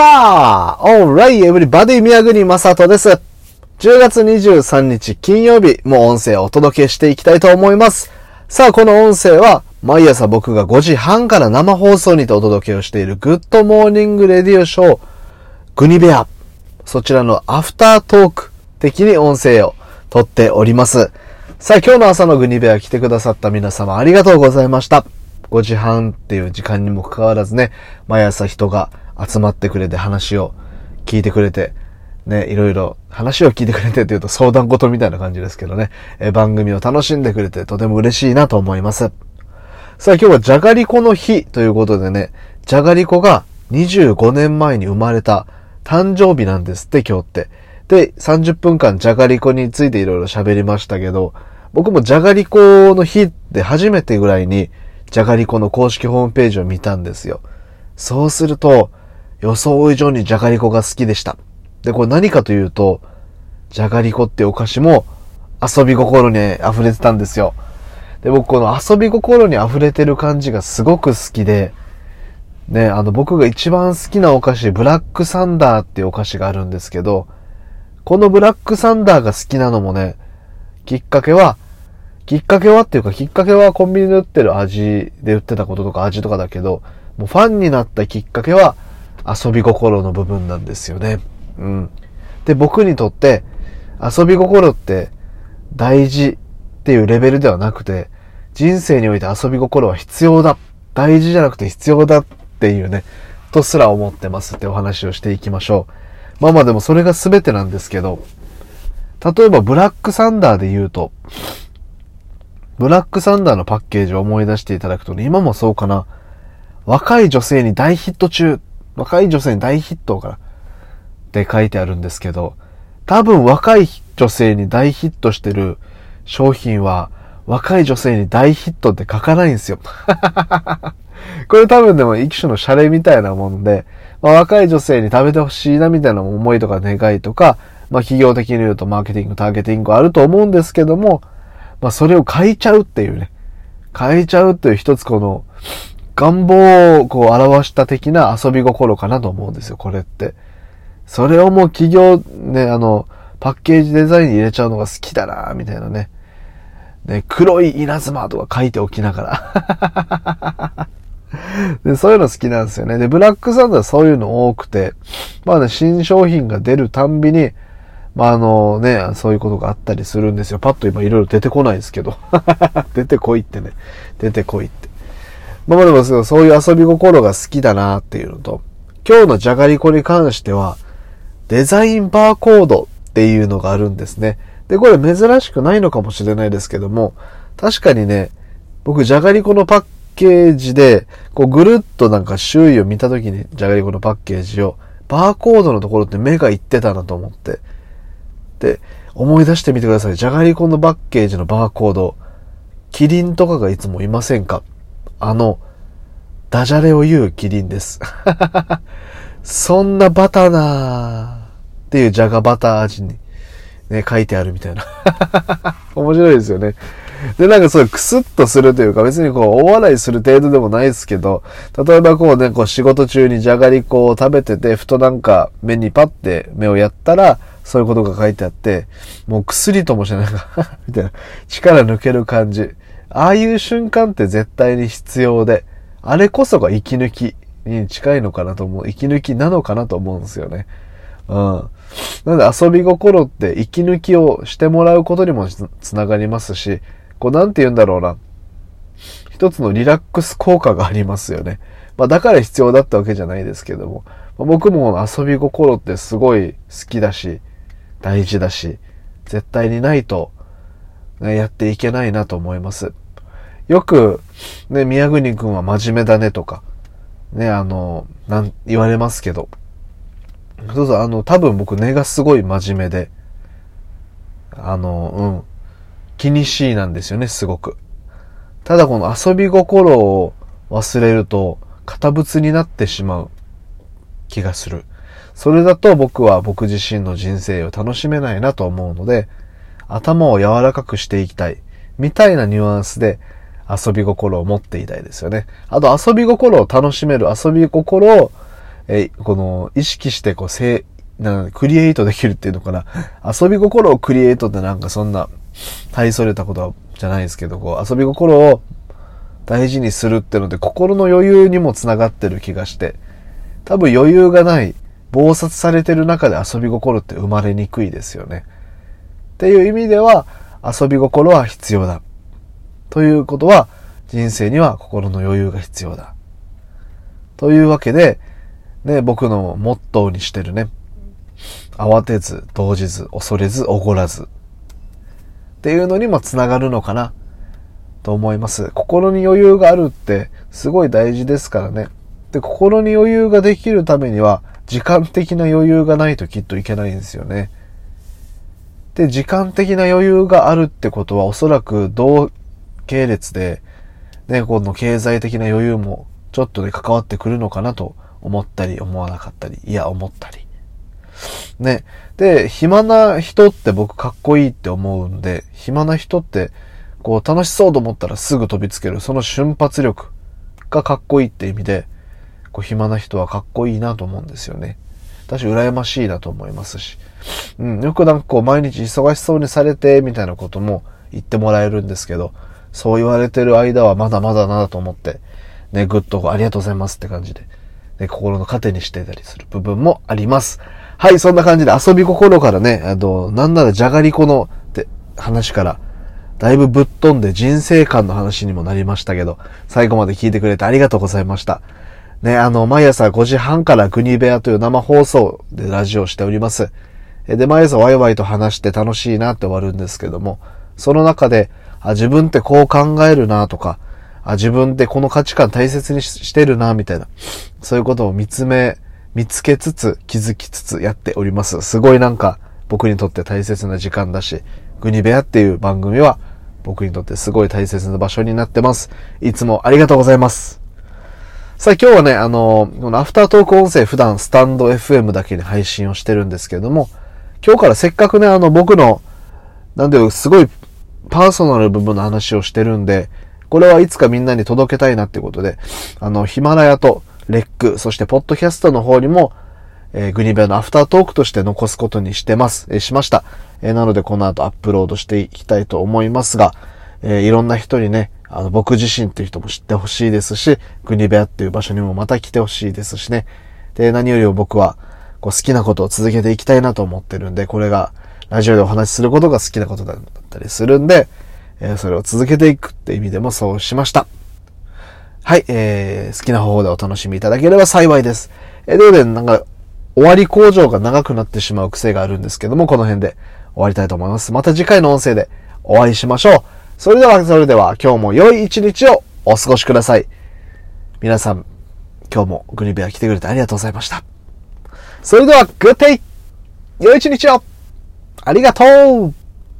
さあ、alright, everybody, 宮国正人です。10月23日金曜日、もう音声をお届けしていきたいと思います。さあ、この音声は、毎朝僕が5時半から生放送にてお届けをしている Good Morning Radio Show、グニベア。そちらのアフタートーク的に音声を撮っております。さあ、今日の朝のグニベア来てくださった皆様ありがとうございました。5時半っていう時間にもかかわらずね、毎朝人が集まってくれて話を聞いてくれて、ね、いろいろ話を聞いてくれてって言うと相談事みたいな感じですけどね、え番組を楽しんでくれてとても嬉しいなと思います。さあ今日はじゃがりこの日ということでね、じゃがりこが25年前に生まれた誕生日なんですって今日って。で、30分間じゃがりこについていろいろ喋りましたけど、僕もじゃがりこの日って初めてぐらいにじゃがりこの公式ホームページを見たんですよ。そうすると、予想以上にじゃがりこが好きでした。で、これ何かというと、じゃがりこってお菓子も遊び心に溢れてたんですよ。で、僕この遊び心に溢れてる感じがすごく好きで、ね、あの僕が一番好きなお菓子、ブラックサンダーっていうお菓子があるんですけど、このブラックサンダーが好きなのもね、きっかけは、きっかけはっていうか、きっかけはコンビニで売ってる味で売ってたこととか味とかだけど、もうファンになったきっかけは遊び心の部分なんですよね。うん。で、僕にとって遊び心って大事っていうレベルではなくて、人生において遊び心は必要だ。大事じゃなくて必要だっていうね、とすら思ってますってお話をしていきましょう。まあまあでもそれが全てなんですけど、例えばブラックサンダーで言うと、ブラックサンダーのパッケージを思い出していただくとね、今もそうかな。若い女性に大ヒット中。若い女性に大ヒットから。って書いてあるんですけど、多分若い女性に大ヒットしてる商品は、若い女性に大ヒットって書かないんですよ。これ多分でも一種のシャレみたいなもんで、まあ、若い女性に食べてほしいなみたいな思いとか願いとか、まあ企業的に言うとマーケティング、ターゲティングあると思うんですけども、まあそれを変えちゃうっていうね。変えちゃうっていう一つこの願望をこう表した的な遊び心かなと思うんですよ、これって。それをもう企業ね、あの、パッケージデザインに入れちゃうのが好きだなみたいなね。ね、黒い稲妻とか書いておきながら。で、そういうの好きなんですよね。で、ブラックサンダーはそういうの多くて、まあね、新商品が出るたんびに、まああのね、そういうことがあったりするんですよ。パッと今いろいろ出てこないですけど。出てこいってね。出てこいって。まあまあでもそういう遊び心が好きだなっていうのと、今日のじゃがりこに関しては、デザインバーコードっていうのがあるんですね。で、これ珍しくないのかもしれないですけども、確かにね、僕じゃがりこのパッケージで、こうぐるっとなんか周囲を見たときにじゃがりこのパッケージを、バーコードのところって目がいってたなと思って。で、思い出してみてください。じゃがりこのパッケージのバーコード、キリンとかがいつもいませんか？あの、ダジャレを言うキリンです。そんなバタなーっていうじゃがバター味にね、書いてあるみたいな。面白いですよね。で、なんかそうクスッとするというか別にこう大笑いする程度でもないですけど、例えばこうね、こう仕事中にじゃがりこを食べてて、ふとなんか目にパッて目をやったら、そういうことが書いてあって、もう薬ともしないか、みたいな、力抜ける感じ。ああいう瞬間って絶対に必要で、あれこそが息抜きに近いのかなと思う。息抜きなのかなと思うんですよね。うん。なので遊び心って息抜きをしてもらうことにもつながりますし、こうなんて言うんだろうな。一つのリラックス効果がありますよね。まあだから必要だったわけじゃないですけども。まあ、僕も遊び心ってすごい好きだし、大事だし、絶対にないと、ね、やっていけないなと思います。よく、ね、宮国くんは真面目だねとか、ね、あの、なん、言われますけど、そうそう、あの、多分僕根がすごい真面目で、あの、うん、気にしいなんですよね、すごく。ただこの遊び心を忘れると、堅物になってしまう気がする。それだと僕は僕自身の人生を楽しめないなと思うので、頭を柔らかくしていきたい。みたいなニュアンスで遊び心を持っていたいですよね。あと遊び心を楽しめる、遊び心を、えこの、意識してこう、せなクリエイトできるっていうのかな。遊び心をクリエイトってなんかそんな、大それたことじゃないですけど、こう、遊び心を大事にするってので、心の余裕にもつながってる気がして、多分余裕がない、暴殺されてる中で遊び心って生まれにくいですよね。っていう意味では、遊び心は必要だ。ということは、人生には心の余裕が必要だ。というわけで、ね、僕のモットーにしてるね、慌てず、動じず、恐れず、おごらず。っていうのにもつながるのかな、と思います。心に余裕があるってすごい大事ですからね。で、心に余裕ができるためには、時間的な余裕がないときっといけないんですよね。で、時間的な余裕があるってことはおそらく系列で、ね、この経済的な余裕もちょっとね、関わってくるのかなと思ったり思わなかったり、いや、思ったり。ね。で、暇な人って僕かっこいいって思うんで、暇な人って、こう楽しそうと思ったらすぐ飛びつける、その瞬発力がかっこいいって意味で、こう暇な人はかっこいいなと思うんですよね。私羨ましいなと思いますし。うん、よくなんかこう毎日忙しそうにされて、みたいなことも言ってもらえるんですけど、そう言われてる間はまだまだなと思って、ね、ぐっとありがとうございますって感じで、ね、心の糧にしてたりする部分もあります。はい、そんな感じで遊び心からね、あの、なんならじゃがりこのって話から、だいぶぶっ飛んで人生観の話にもなりましたけど、最後まで聞いてくれてありがとうございました。ね、あの、毎朝5時半からグニベアという生放送でラジオしております。で、毎朝ワイワイと話して楽しいなって終わるんですけども、その中で、あ、自分ってこう考えるなとか、あ、自分ってこの価値観大切にしてるな、みたいな、そういうことを見つめ、見つけつつ、気づきつつやっております。すごいなんか、僕にとって大切な時間だし、グニベアっていう番組は、僕にとってすごい大切な場所になってます。いつもありがとうございます。さあ今日はね、あの、このアフタートーク音声普段スタンド FM だけで配信をしてるんですけれども、今日からせっかくね、あの僕の、なんですごいパーソナル部分の話をしてるんで、これはいつかみんなに届けたいなってことで、あの、ヒマラヤとレック、そしてポッドキャストの方にも、えー、グニベアのアフタートークとして残すことにしてます、えー、しました。えー、なのでこの後アップロードしていきたいと思いますが、えいろんな人にね、あの、僕自身っていう人も知ってほしいですし、グニベアっていう場所にもまた来てほしいですしね。で、何よりも僕は、こう好きなことを続けていきたいなと思ってるんで、これが、ラジオでお話しすることが好きなことだったりするんで、え、それを続けていくって意味でもそうしました。はい、えー、好きな方法でお楽しみいただければ幸いです。えー、ということで、なんか、終わり工場が長くなってしまう癖があるんですけども、この辺で終わりたいと思います。また次回の音声でお会いしましょう。それでは、それでは、今日も良い一日をお過ごしください。皆さん、今日もグリベア来てくれてありがとうございました。それでは、グッデイ良い一日をありがとう